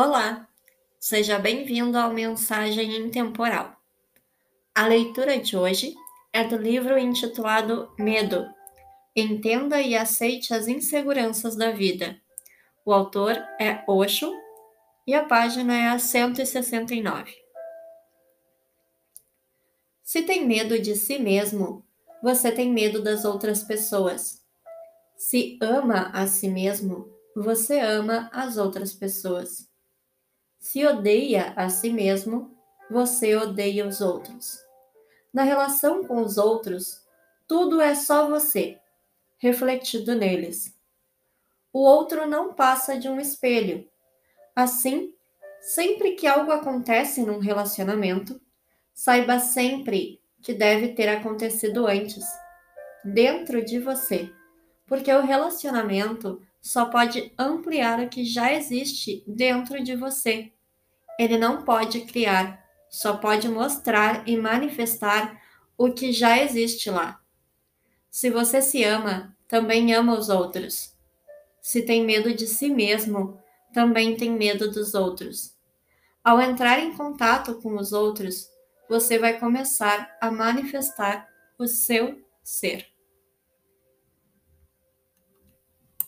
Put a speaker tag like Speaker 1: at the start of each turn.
Speaker 1: Olá, seja bem-vindo ao Mensagem Intemporal. A leitura de hoje é do livro intitulado Medo. Entenda e aceite as inseguranças da vida. O autor é Osho e a página é a 169. Se tem medo de si mesmo, você tem medo das outras pessoas. Se ama a si mesmo, você ama as outras pessoas. Se odeia a si mesmo, você odeia os outros. Na relação com os outros, tudo é só você, refletido neles. O outro não passa de um espelho. Assim, sempre que algo acontece num relacionamento, saiba sempre que deve ter acontecido antes, dentro de você, porque o relacionamento só pode ampliar o que já existe dentro de você. Ele não pode criar, só pode mostrar e manifestar o que já existe lá. Se você se ama, também ama os outros. Se tem medo de si mesmo, também tem medo dos outros. Ao entrar em contato com os outros, você vai começar a manifestar o seu ser.